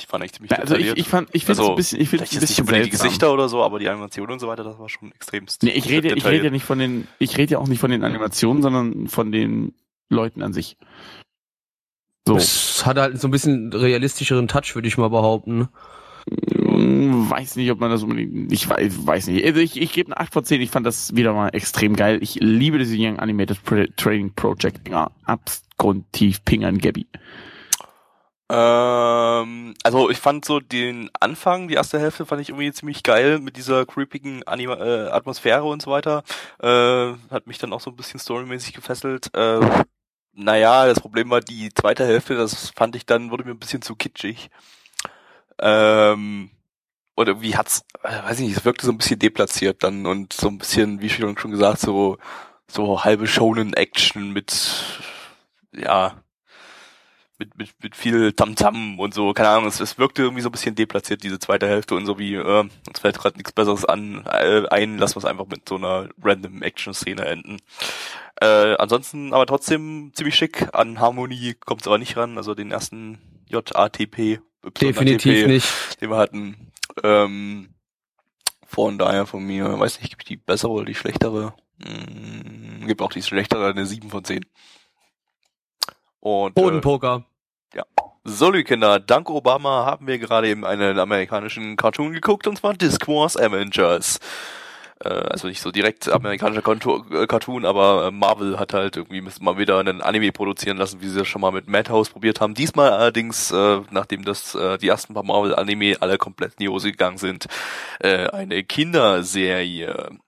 die fand ich ziemlich
also ich, ich fand, ich finde
Also,
ein bisschen, ich finde ein
jetzt nicht
bisschen
unbedingt die. Gesichter oder so, aber die Animation und so weiter, das war schon extremst.
Nee, ich rede, ich rede ja nicht von den, ich rede ja auch nicht von den Animationen, sondern von den Leuten an sich. So,
Das hat halt so ein bisschen realistischeren Touch, würde ich mal behaupten.
Weiß nicht, ob man das unbedingt, ich weiß, weiß nicht. Also ich, ich gebe eine 8 von 10, ich fand das wieder mal extrem geil. Ich liebe diese Young Animated Training Project Dinger. Abgrundtief Pingern Gabby.
Ähm, also ich fand so den Anfang, die erste Hälfte fand ich irgendwie ziemlich geil mit dieser creepigen Anima äh, Atmosphäre und so weiter. Äh, hat mich dann auch so ein bisschen storymäßig gefesselt. Äh, naja, das Problem war die zweite Hälfte, das fand ich dann, wurde mir ein bisschen zu kitschig. Ähm, und irgendwie hat's, äh, weiß ich nicht, es wirkte so ein bisschen deplatziert dann und so ein bisschen, wie schon schon gesagt, so so halbe Shonen Action mit ja mit, mit, mit viel Tamtam und so, keine Ahnung, es, es wirkte irgendwie so ein bisschen deplatziert, diese zweite Hälfte und so wie, äh, uns fällt gerade nichts Besseres an, äh, ein, lassen wir es einfach mit so einer random Action-Szene enden. Äh, ansonsten aber trotzdem ziemlich schick, an Harmonie kommt es aber nicht ran, also den ersten JATP,
Definitiv nicht.
den wir hatten, ähm, von daher von mir, weiß nicht, gibt die bessere oder die schlechtere? Hm, gibt auch die schlechtere, eine 7 von 10. Und, äh,
Bodenpoker.
so, liebe Kinder, dank Obama haben wir gerade eben einen amerikanischen Cartoon geguckt, und zwar Disc Wars Avengers. Äh, also nicht so direkt amerikanischer Konto- äh, Cartoon, aber äh, Marvel hat halt irgendwie müssen mal wieder einen Anime produzieren lassen, wie sie das schon mal mit Madhouse probiert haben. Diesmal allerdings, äh, nachdem das äh, die ersten paar Marvel-Anime alle komplett in die Hose gegangen sind, äh, eine Kinderserie,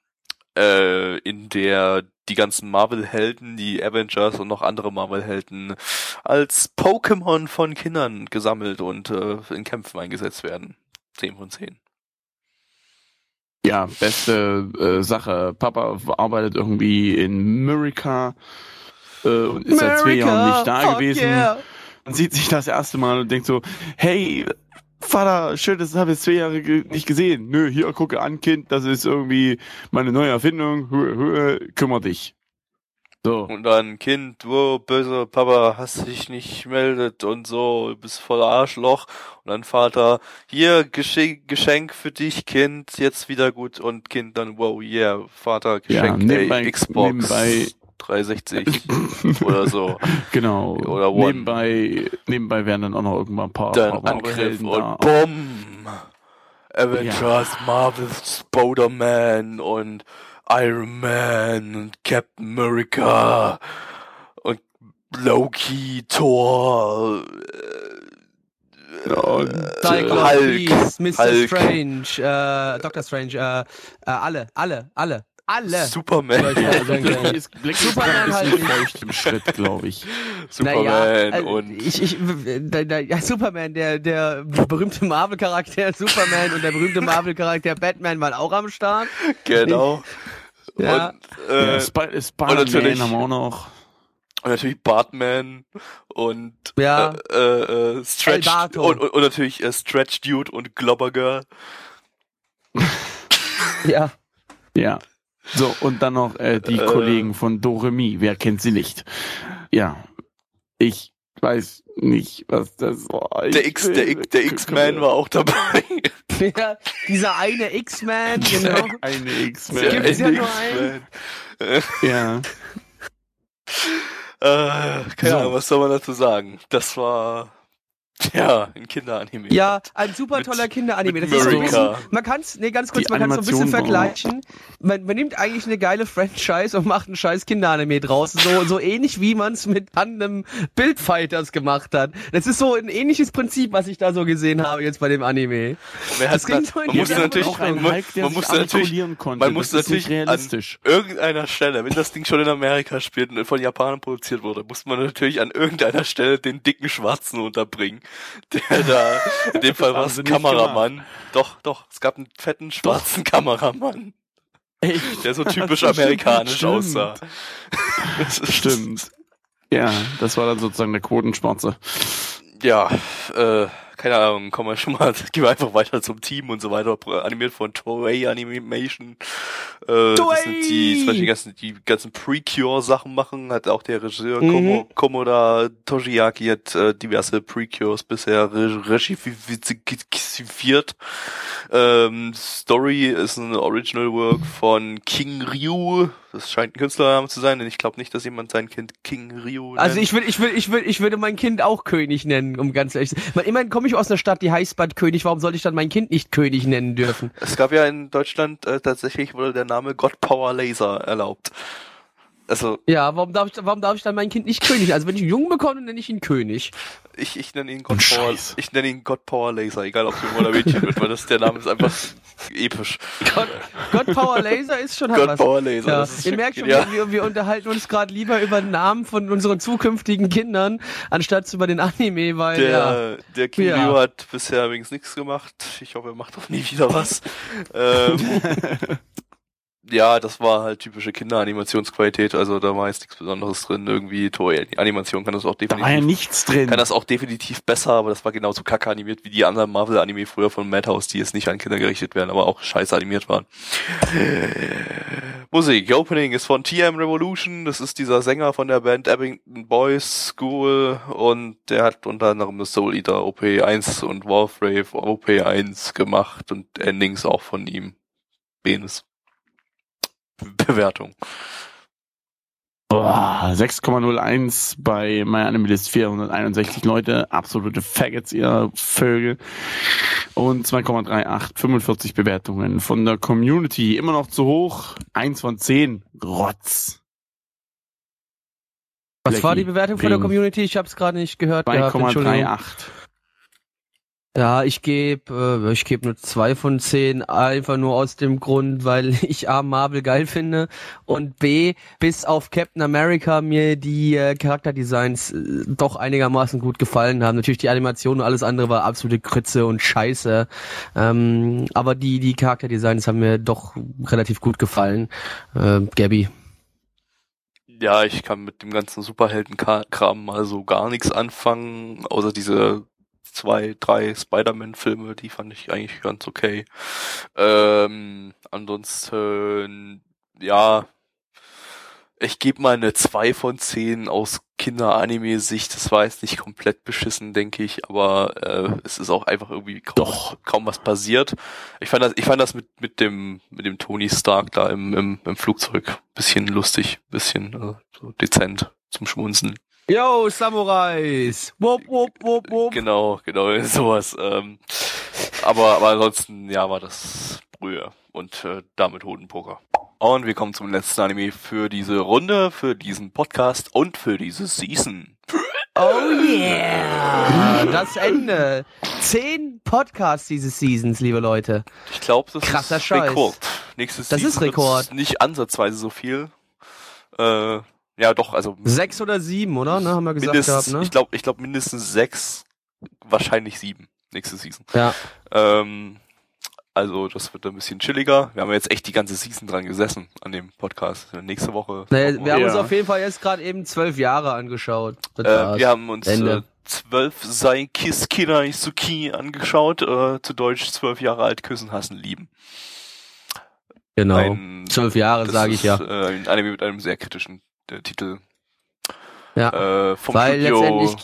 äh, in der die ganzen Marvel-Helden, die Avengers und noch andere Marvel-Helden als Pokémon von Kindern gesammelt und äh, in Kämpfen eingesetzt werden. 10 von 10.
Ja, beste äh, Sache. Papa arbeitet irgendwie in America äh, und ist seit zwei Jahren nicht da gewesen. Und sieht sich das erste Mal und denkt so, hey, Vater, schön, das habe ich zwei Jahre nicht gesehen. Nö, hier, gucke an, Kind, das ist irgendwie meine neue Erfindung. Hö, hö, kümmer dich. So.
Und dann, Kind, wo, böse Papa, hast dich nicht meldet und so, du bist voller Arschloch. Und dann Vater, hier, Geschenk, Geschenk für dich, Kind, jetzt wieder gut. Und Kind dann, wow, yeah, Vater,
Ja,
Geschenk,
nebenbei-
ey, Xbox
nebenbei-
360 oder so.
Genau.
Oder One.
Nebenbei, nebenbei werden dann auch noch irgendwann ein paar,
Dann Angriff und
da.
Bumm! Avengers, Marvel, Spider-Man und Iron Man und Captain America und Loki, Thor, äh,
Und,
Cyclops,
Hulk,
Beast, Mr.
Hulk.
Strange, äh, Dr. Strange, äh, äh, alle, alle, alle, alle.
Superman,
Ja, also,
Black ist, Black
Superman
ein
halt
bisschen
nicht.
feucht im Schritt, glaube ich.
Superman
äh,
und
ich, ich, da, da, ja, Superman, der, der berühmte Marvel-Charakter Superman und der berühmte Marvel-Charakter Batman waren auch am Start.
genau.
Ja.
Und, äh,
Ja, Sp
und
Spider-Man
natürlich-
haben wir auch noch.
und natürlich Bartman und
Ja.
äh, äh, äh, Stretch und, und, und natürlich äh, Stretch Dude und Globber Girl.
Ja.
Ja. So, und dann noch äh, die
Äh.
Kollegen von Doremi. Wer kennt sie nicht? Ja. Ich weiß nicht, was das war. Ich
Der X, der, der X-Man war auch dabei.
Ja. Dieser eine X-Man, genau.
Eine X-Man.
Gibt's ja
eine
nur.
Äh,
Ja.
äh, keine
So.
Ahnung, was soll man dazu sagen? Das war ja ein Kinderanime.
Ja, ein super
Mit-
toller Kinderanime.
mit
Das ist so ein
America.
bisschen, man kann's, nee, ganz kurz,
Die
man kann es so ein bisschen vergleichen. Man, man nimmt eigentlich eine geile Franchise und macht ein scheiß Kinderanime draus. So, so ähnlich wie man es mit Tandem Bildfighters gemacht hat. Das ist so ein ähnliches Prinzip, was ich da so gesehen habe jetzt bei dem Anime. Das
da-
so in
man musste natürlich,
auch ein
man, man musste natürlich
konnte.
man musste natürlich
realistisch.
an irgendeiner Stelle, wenn das Ding schon in Amerika spielt und von Japanern produziert wurde, musste man natürlich an irgendeiner Stelle den dicken Schwarzen unterbringen, der da, in dem Fall war es Kameramann. Doch, doch, es gab einen fetten schwarzen Kameramann,
Echt?
der so typisch amerikanisch
stimmt.
aussah. Das
Stimmt. Ja, das war dann sozusagen der Quotenschwarze.
Ja, äh, keine Ahnung, kommen wir schon mal, gehen wir einfach weiter zum Team und so weiter, animiert von Toei Animation. Äh, das sind die, zum Beispiel die ganzen, die ganzen Precure-Sachen machen, hat auch der Regisseur
Mhm.
Komo, Komoda Toshiaki hat äh, diverse Precures bisher re regifiziert. Ähm, Story ist ein Original Work von King Ryu. Das scheint ein Künstlername zu sein, denn ich glaube nicht, dass jemand sein Kind King Ryu
Also
nennt.
ich würde, ich würde, ich würde, ich würde mein Kind auch König nennen, um ganz ehrlich zu sein. Immerhin komme ich aus einer Stadt, die heißt Bad König. Warum sollte ich dann mein Kind nicht König nennen dürfen?
Es gab ja in Deutschland äh, tatsächlich wurde der Name God Power Laser erlaubt. Also
Ja, warum darf ich, warum darf ich dann mein Kind nicht König? Also wenn ich einen Jungen bekomme, nenne ich ihn König.
ich, ich nenne ihn God Power, ich nenne ihn God Power Laser, egal ob Junge oder Mädchen wird, weil das der Name ist einfach episch.
Gott, God Power Laser ist schon halt
God
was.
Power Laser.
Ja,
das ist
ihr merkt schon,
ja.
wir, wir unterhalten uns gerade lieber über den Namen von unseren zukünftigen Kindern, anstatt über den Anime, weil ja.
Der, der King
Ja.
Hat bisher übrigens nichts gemacht. Ich hoffe, er macht auch nie wieder was. ähm, Ja, das war halt typische Kinderanimationsqualität, also da war jetzt nichts Besonderes drin. Irgendwie Toei-Animation kann das auch
Da
definitiv.
war ja nichts drin.
kann das auch definitiv besser, aber das war genauso kacke animiert wie die anderen Marvel-Anime früher von Madhouse, die jetzt nicht an Kinder gerichtet werden, aber auch scheiße animiert waren. Musik, Opening ist von TM Revolution, das ist dieser Sänger von der Band Abington Boys School und der hat unter anderem das Soul Eater OP1 und Warfrave OP1 gemacht und Endings auch von ihm. Benes. Bewertung.
Boah, 6,01 bei MyAnimeList 461 Leute, absolute Faggots, ihr Vögel. Und 2,38, 45 Bewertungen von der Community, immer noch zu hoch, 1 von 10, Rotz.
Was war die Bewertung von der. Community? Ich habe es gerade nicht gehört. gehabt, Entschuldigung.
2,38.
Ja, ich gebe äh, ich gebe nur zwei von zehn, einfach nur aus dem Grund, weil ich A Marvel geil finde und B bis auf Captain America mir die äh, Charakterdesigns äh, doch einigermaßen gut gefallen haben. Natürlich die Animation und alles andere war absolute Krütze und Scheiße, ähm, aber die die Charakterdesigns haben mir doch relativ gut gefallen. Äh, Gabby.
Ja, ich kann mit dem ganzen Superhelden-Kram mal so gar nichts anfangen, außer diese zwei, drei Spider-Man-Filme, die fand ich eigentlich ganz okay. Ähm, ansonsten, ja, ich gebe mal eine 2 von 10 aus Kinder-Anime-Sicht. Das war jetzt nicht komplett beschissen, denke ich, aber äh, es ist auch einfach irgendwie kaum,
Doch.
kaum was passiert. Ich fand das, ich fand das mit, mit dem, mit dem Tony Stark da im, im, im Flugzeug bisschen lustig, bisschen äh, so dezent zum Schmunzeln.
Yo, Samurais! Wupp, wupp, wupp, wupp.
Genau, genau, sowas. Ähm, aber, aber ansonsten, ja, war das Brühe und äh, damit Hodenpoker. Und wir kommen zum letzten Anime für diese Runde, für diesen Podcast und für diese Season.
Oh yeah! Das Ende. Zehn Podcasts dieses Seasons, liebe Leute.
Ich glaube, das
Krasser
ist
Scheiß.
Rekord. Nächstes
Das
Season
ist Rekord.
Nicht ansatzweise so viel. Äh, ja, doch, also
Sechs oder sieben, oder? Ne, haben wir gesagt gehabt, ne?
ich glaube, ich glaube mindestens sechs, wahrscheinlich sieben nächste Season.
Ja.
Ähm, also das wird ein bisschen chilliger. Wir haben jetzt echt die ganze Season dran gesessen an dem Podcast. Nächste Woche.
Naja, wir haben uns
Ja.
auf jeden Fall jetzt gerade eben zwölf Jahre angeschaut.
Äh, wir haben uns
Ende.
äh, zwölf Sei Kiss Kirai Suki angeschaut. Äh, zu Deutsch zwölf Jahre alt küssen, hassen, lieben.
genau.
Ein,
Zwölf Jahre, sage ich ja.
Äh, ein Anime mit einem sehr kritischen äh, Titel.
Ja.
Äh, vom
Weil
Studio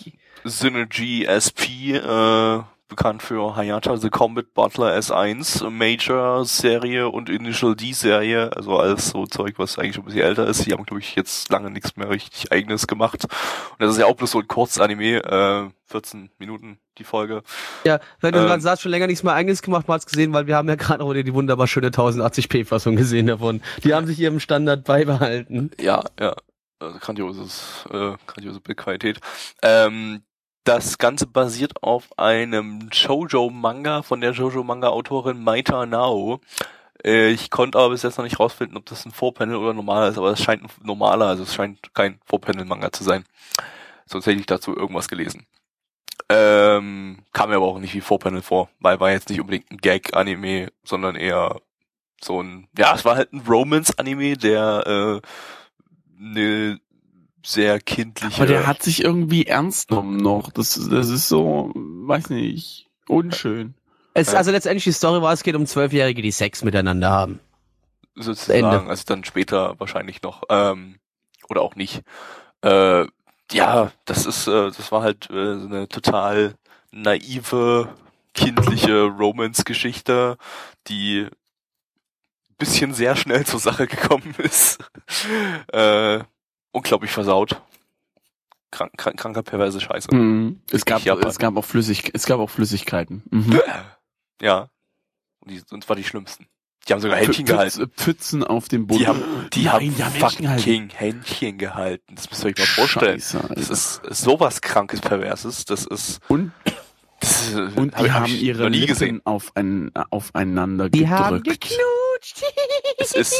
Synergy SP, äh, bekannt für Hayata the Combat Butler S1, Major Serie und Initial D Serie, also alles so Zeug, was eigentlich schon ein bisschen älter ist. Die haben, glaube ich, jetzt lange nichts mehr richtig eigenes gemacht. Und das ist ja auch bloß so ein Kurzanime, äh, 14 Minuten die Folge.
ja, wenn du
ähm,
gerade sagst, schon länger nichts mehr eigenes gemacht, mal gesehen, weil wir haben ja gerade auch die wunderbar schöne 1080p-Fassung gesehen davon. Die haben sich ihrem Standard beibehalten.
Ja, ja. Also grandioses, äh, grandiose Bildqualität. Ähm, das Ganze basiert auf einem Shoujo-Manga von der Shoujo-Manga-Autorin Maita Nao. Äh, ich konnte aber bis jetzt noch nicht rausfinden, ob das ein Vorpanel oder normaler ist, aber es scheint ein normaler, also es scheint kein Vorpanel-Manga zu sein. Sonst hätte ich dazu irgendwas gelesen. Ähm, kam mir aber auch nicht wie Vorpanel vor, weil war jetzt nicht unbedingt ein Gag-Anime, sondern eher so ein, ja, es war halt ein Romance-Anime, der äh, eine sehr kindliche.
Aber der hat sich irgendwie ernst genommen noch. Das, das ist so, weiß nicht, unschön.
Es. Also letztendlich die Story war, es geht um Zwölfjährige, die Sex miteinander haben.
sozusagen,
Ende.
also dann später wahrscheinlich noch, ähm, oder auch nicht. Äh, ja, das ist, äh, das war halt äh, so eine total naive, kindliche Romance-Geschichte, die bisschen sehr schnell zur Sache gekommen ist. äh, unglaublich versaut. Krank, krank, kranker, perverse Scheiße.
Mhm. Es gab,
Japan.
es gab auch Flüssig, es gab auch Flüssigkeiten. Mhm.
Ja. Und, die, und zwar die schlimmsten. Die haben sogar Händchen
Pfütz-
gehalten.
Pfützen auf dem Boden.
Die haben, die
Nein,
haben
die haben Händchen gehalten.
fucking Händchen gehalten. Das müsst ihr euch mal vorstellen.
Scheiße.
Das ist sowas krankes, perverses. Das ist,
und
das
und
hab
die
ich- hab
haben ihre Lippen auf ein, aufeinander
Die haben
gedrückt.
Geknutscht.
Es ist,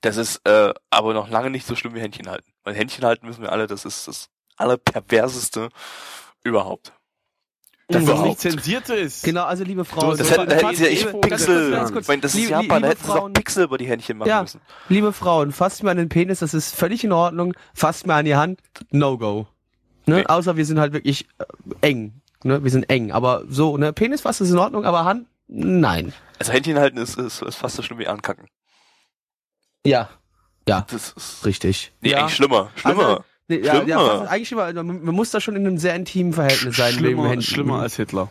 das ist, äh, aber noch lange nicht so schlimm wie Händchen halten. Weil Händchen halten müssen wir alle, das ist das allerperverseste überhaupt.
Dass das
Überhaupt.
nicht zensiert ist.
Genau, also liebe Frauen.
Das hätten, da hätten sie ja echt Pixel.
ganz kurz.
Ich meine, das ist
Liebe-
Japan, da hätten sie doch
Frauen-
Pixel über die Händchen machen
Ja,
müssen.
liebe Frauen, fasst mir an den Penis, das ist völlig in Ordnung. Fasst mir an die Hand, no go. Ne?
Nee.
Außer wir sind halt wirklich äh, eng. Ne? Wir sind eng. Aber so, ne, Penis fasst ist in Ordnung, aber Hand, nein.
Also Händchen halten ist, ist, ist fast so schlimm wie ankacken.
Ja. Ja,
Das ist
richtig.
nee,
ja.
eigentlich schlimmer. Schlimmer.
Also, nee, ja, ja,
Schlimmer.
fast, eigentlich schlimmer. Also, Man, man muss da schon in einem sehr intimen Verhältnis sein. wegen
schlimmer,
Händen.
schlimmer als Hitler.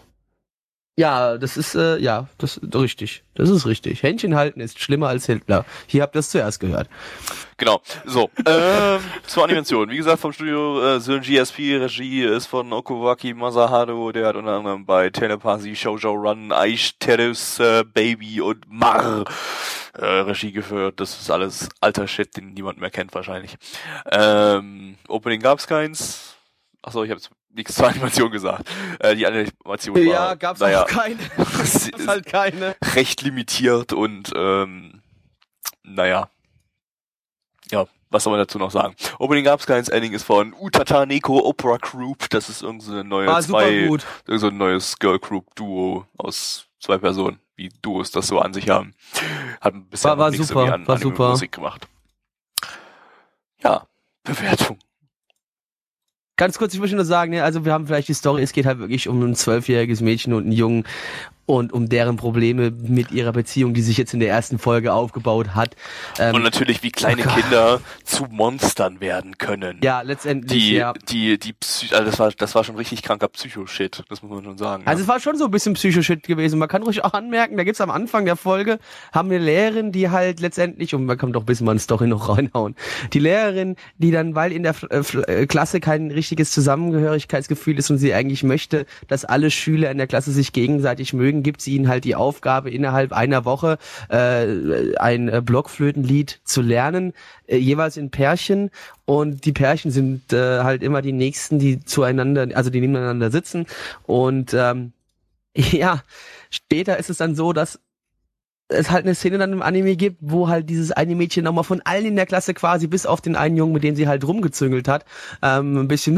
Ja, das ist, äh, ja, das richtig. Das ist richtig. Händchen halten ist schlimmer als Hitler. Hier habt ihr es zuerst gehört.
Genau. So, ähm, zur Animation. Wie gesagt, vom Studio äh, Syn GSP, Regie ist von Okuwaki Masahado, der hat unter anderem bei Telepathy, Shoujo Run, Aish, Terrace, äh, Baby und Mar äh, Regie geführt. Das ist alles alter Shit, den niemand mehr kennt wahrscheinlich. Ähm, Opening gab's keins. Achso, ich habe nichts zur Animation gesagt. Äh, die Animation war,
Ja, gab's
naja,
auch keine. Gab's halt keine.
recht limitiert und ähm, naja. Ja, was soll man dazu noch sagen? Opening gab's keins, Ending ist von Utata Neko Opera Group. Das ist irgendeine neue
War super
zwei,
gut.
irgend so ein neues Girl Group Duo aus zwei Personen, wie Duos das so an sich haben. Hat ein bisschen
War- war
nichts
super,
an
war super.
Musik gemacht. Ja, Bewertung.
Ganz kurz, ich möchte nur sagen, ne, also wir haben vielleicht die Story, es geht halt wirklich um ein zwölfjähriges Mädchen und einen Jungen und um deren Probleme mit ihrer Beziehung, die sich jetzt in der ersten Folge aufgebaut hat. Ähm,
Und natürlich, wie kleine
oh.
Kinder zu Monstern werden können.
ja, letztendlich,
die,
ja.
die, die, Psy also das war, das war schon richtig kranker Psycho-Shit, das muss man schon sagen.
Also es war schon so ein bisschen Psychoshit gewesen. Man kann ruhig auch anmerken, da gibt's am Anfang der Folge, haben wir Lehrerin, die halt letztendlich, und man kann doch ein bisschen mal eine Story noch reinhauen, die Lehrerin, die dann, weil in der äh, äh, Klasse kein richtiges Zusammengehörigkeitsgefühl ist und sie eigentlich möchte, dass alle Schüler in der Klasse sich gegenseitig mögen, gibt sie ihnen halt die Aufgabe, innerhalb einer Woche äh, ein äh, Blockflötenlied zu lernen, äh, jeweils in Pärchen. Und die Pärchen sind äh, halt immer die nächsten, die zueinander, also die nebeneinander sitzen. Und ähm, ja, später ist es dann so, dass es halt eine Szene dann im Anime gibt, wo halt dieses eine Mädchen nochmal von allen in der Klasse quasi, bis auf den einen Jungen, mit dem sie halt rumgezüngelt hat, ähm, ein bisschen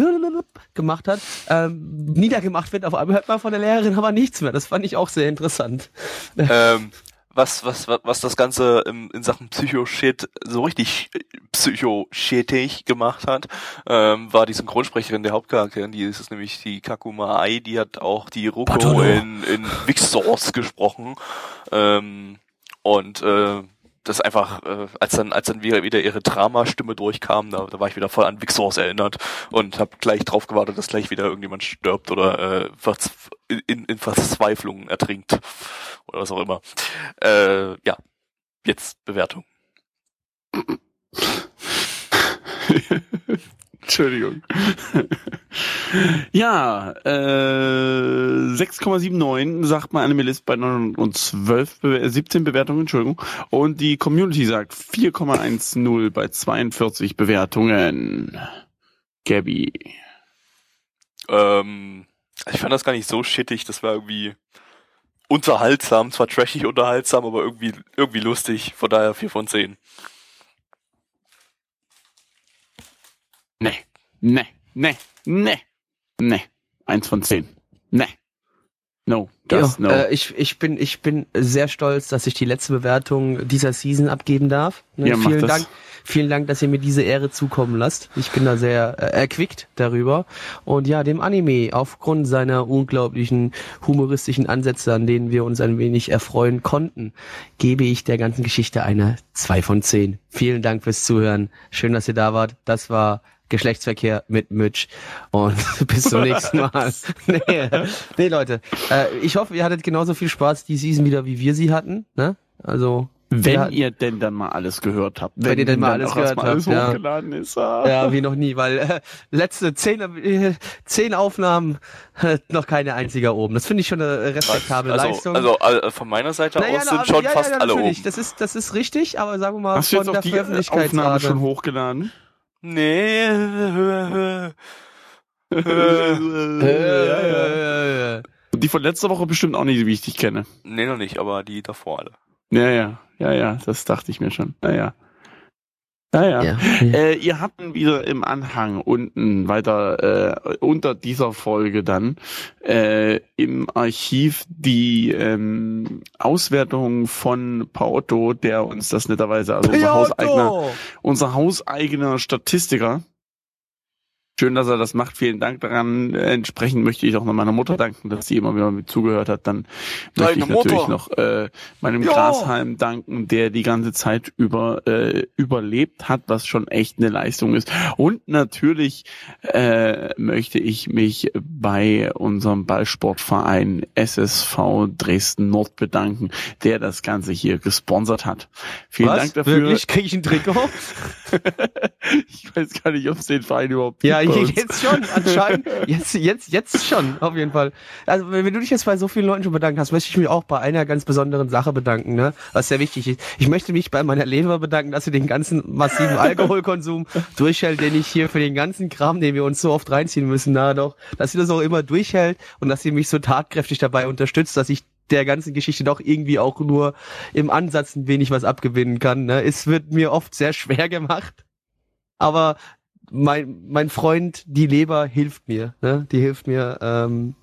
gemacht hat, ähm, niedergemacht wird. Auf einmal hört man von der Lehrerin aber nichts mehr. Das fand ich auch sehr interessant.
ähm, was, was, was, was das Ganze im, in Sachen Psycho-Shit so richtig äh, psycho-shitig gemacht hat, ähm, war die Synchronsprecherin der Hauptcharakterin, die ist es nämlich die Kakuma Ai, die hat auch die Ruko in, in Vixors gesprochen. Ähm, und äh, das einfach, äh, als dann, als dann wieder, ihre Dramastimme durchkam, da, da war ich wieder voll an Vixors erinnert und habe gleich drauf gewartet, dass gleich wieder irgendjemand stirbt oder äh, in, in Verzweiflung ertrinkt oder was auch immer. Äh, ja, jetzt Bewertung.
Entschuldigung. ja, äh, 6,79 sagt man Animalist bei 912, Be äh, 17 Bewertungen, Entschuldigung. Und die Community sagt 4,10 bei 42 Bewertungen. Gabby.
Ähm, ich fand das gar nicht so shittig, das war irgendwie unterhaltsam, zwar trashig unterhaltsam, aber irgendwie, irgendwie lustig, von daher 4 von 10.
Ne, ne, ne, ne, ne. Eins von zehn. Ne. No, das
Ja,
no.
äh, ich, ich, bin, ich bin sehr stolz, dass ich die letzte Bewertung dieser Season abgeben darf. Ne,
Ja,
vielen. Dank. Vielen Dank, dass ihr mir diese Ehre zukommen lasst. Ich bin da sehr äh, erquickt darüber. Und ja, dem Anime, aufgrund seiner unglaublichen humoristischen Ansätze, an denen wir uns ein wenig erfreuen konnten, gebe ich der ganzen Geschichte eine 2 von 10. Vielen Dank fürs Zuhören. Schön, dass ihr da wart. Das war Geschlechtsverkehr mit Mitch. Und bis zum nächsten Mal. nee, nee, Leute. Äh, ich hoffe, ihr hattet genauso viel Spaß die Season wieder, wie wir sie hatten. Ne? Also,
wenn
ja,
ihr denn dann mal alles gehört habt.
Wenn ihr denn mal alles gehört
erstmal alles
habt, ja.
hochgeladen ist. Ah.
ja, wie noch nie, weil äh, letzte zehn, äh, zehn Aufnahmen, äh, noch keine einzige oben. Das finde ich schon eine respektable
also,
Leistung.
also äh, von meiner Seite
Naja,
aus
na,
sind
also,
schon
ja,
fast
ja,
alle oben.
Das ist, das ist richtig, aber sagen wir mal
Hast du
von
jetzt
der
die Aufnahme
Veröffentlichkeitsrate.
schon hochgeladen?
Nee.
Die von letzter Woche bestimmt auch nicht, wie ich dich kenne.
nee, noch nicht, aber die davor alle.
Ja, ja, ja, ja, das dachte ich mir schon. Naja. Ja, ja.
Ja.
Äh, ihr habt wieder im Anhang unten weiter äh, unter dieser Folge dann äh, im Archiv die ähm, Auswertung von Paotto, der uns das netterweise, also unser hauseigener, unser hauseigener Statistiker. Schön, dass er das macht. Vielen Dank daran. Entsprechend möchte ich auch noch meiner Mutter danken, dass sie immer wieder mit zugehört hat. Dann möchte
Deine
ich natürlich
Mutter.
noch äh, meinem
Ja.
Grashalm danken, der die ganze Zeit über äh, überlebt hat, was schon echt eine Leistung ist. Und natürlich äh, möchte ich mich bei unserem Ballsportverein SSV Dresden Nord bedanken, der das Ganze hier gesponsert hat. Vielen
Was?
Dank dafür.
Wirklich? Krieg ich ein Trikot?
ich weiß gar nicht, ob es den Verein überhaupt
Ja,
gibt uns.
Jetzt schon, anscheinend. Jetzt, jetzt, jetzt schon, auf jeden Fall. Also, wenn du dich jetzt bei so vielen Leuten schon bedankt hast, möchte ich mich auch bei einer ganz besonderen Sache bedanken, ne? Was sehr wichtig ist. Ich möchte mich bei meiner Leber bedanken, dass sie den ganzen massiven Alkoholkonsum durchhält, den ich hier für den ganzen Kram, den wir uns so oft reinziehen müssen, na doch, dass sie das auch immer durchhält und dass sie mich so tatkräftig dabei unterstützt, dass ich der ganzen Geschichte doch irgendwie auch nur im Ansatz ein wenig was abgewinnen kann. Ne? Es wird mir oft sehr schwer gemacht, aber mein, mein Freund, die Leber, hilft mir. Ne? Die hilft mir ähm,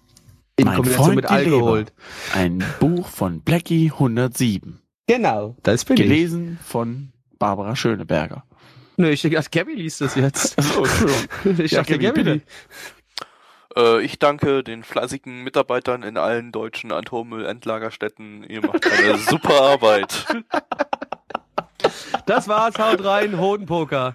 in
Mein
Kombination
Freund,
mit Alkohol.
Leber. Ein Buch von Blackie 107.
Genau, das bin ich.
Gelesen von Barbara Schöneberger.
Nö, ich dachte, Gabby liest das jetzt.
Oh, Entschuldigung.
ich
Ja,
dachte,
Gabby,
Gabby.
Äh, ich danke den fleißigen Mitarbeitern in allen deutschen Atommüllendlagerstätten. Ihr macht eine super Arbeit.
Das war's, haut rein, Hodenpoker.